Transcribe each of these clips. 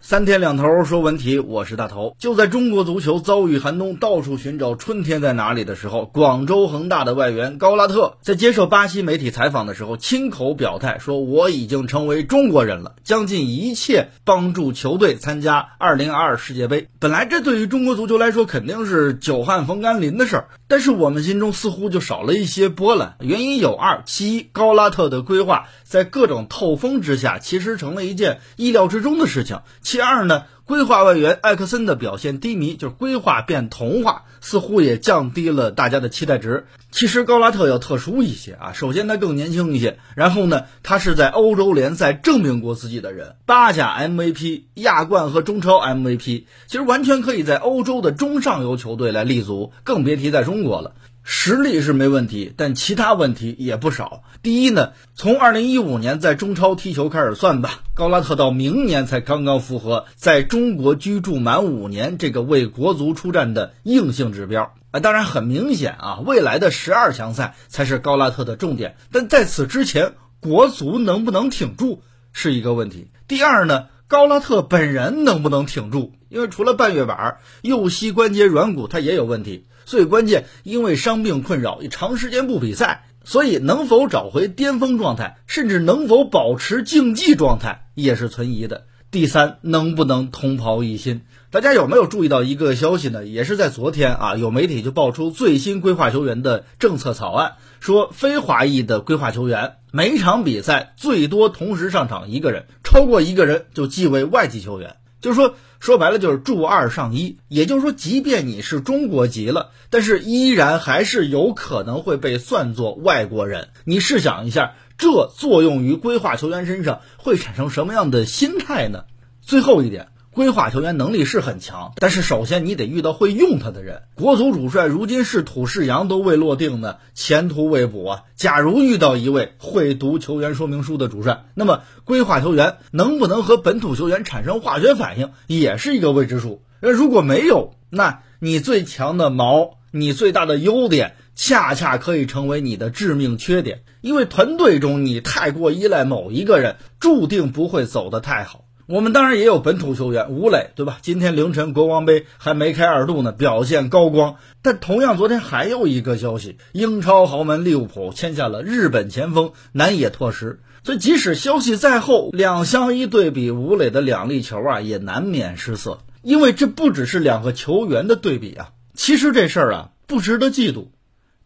三天两头说问题，我是大头。就在中国足球遭遇寒冬，到处寻找春天在哪里的时候，广州恒大的外援高拉特在接受巴西媒体采访的时候，亲口表态说：“我已经成为中国人了，将尽一切帮助球队参加2022世界杯。”本来这对于中国足球来说肯定是久旱逢甘霖的事儿，但是我们心中似乎就少了一些波澜。原因有二：其一，高拉特的规划在各种透风之下，其实成了一件意料之中的事情。其二呢，规划外援艾克森的表现低迷，就是规划变童话，似乎也降低了大家的期待值。其实高拉特要特殊一些啊，首先他更年轻一些，然后呢，他是在欧洲联赛证明过自己的人，八甲 MVP、亚冠和中超 MVP，其实完全可以在欧洲的中上游球队来立足，更别提在中国了。实力是没问题，但其他问题也不少。第一呢，从二零一五年在中超踢球开始算吧，高拉特到明年才刚刚符合在中中国居住满五年这个为国足出战的硬性指标啊。当然很明显啊，未来的十二强赛才是高拉特的重点。但在此之前，国足能不能挺住是一个问题。第二呢，高拉特本人能不能挺住？因为除了半月板，右膝关节软骨他也有问题。最关键，因为伤病困扰，长时间不比赛，所以能否找回巅峰状态，甚至能否保持竞技状态，也是存疑的。第三，能不能同袍一心？大家有没有注意到一个消息呢？也是在昨天啊，有媒体就爆出最新规划球员的政策草案，说非华裔的规划球员每场比赛最多同时上场一个人，超过一个人就记为外籍球员。就是说，说白了就是注二上一，也就是说，即便你是中国籍了，但是依然还是有可能会被算作外国人。你试想一下，这作用于规划球员身上会产生什么样的心态呢？最后一点。规划球员能力是很强，但是首先你得遇到会用他的人。国足主帅如今是土是洋都未落定呢，前途未卜啊。假如遇到一位会读球员说明书的主帅，那么规划球员能不能和本土球员产生化学反应，也是一个未知数。那如果没有，那你最强的矛，你最大的优点，恰恰可以成为你的致命缺点，因为团队中你太过依赖某一个人，注定不会走得太好。我们当然也有本土球员吴磊，对吧？今天凌晨国王杯还没开二度呢，表现高光。但同样，昨天还有一个消息，英超豪门利物浦签下了日本前锋南野拓实。所以，即使消息在后，两相一对比，吴磊的两粒球啊，也难免失色。因为这不只是两个球员的对比啊，其实这事儿啊不值得嫉妒，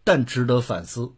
但值得反思。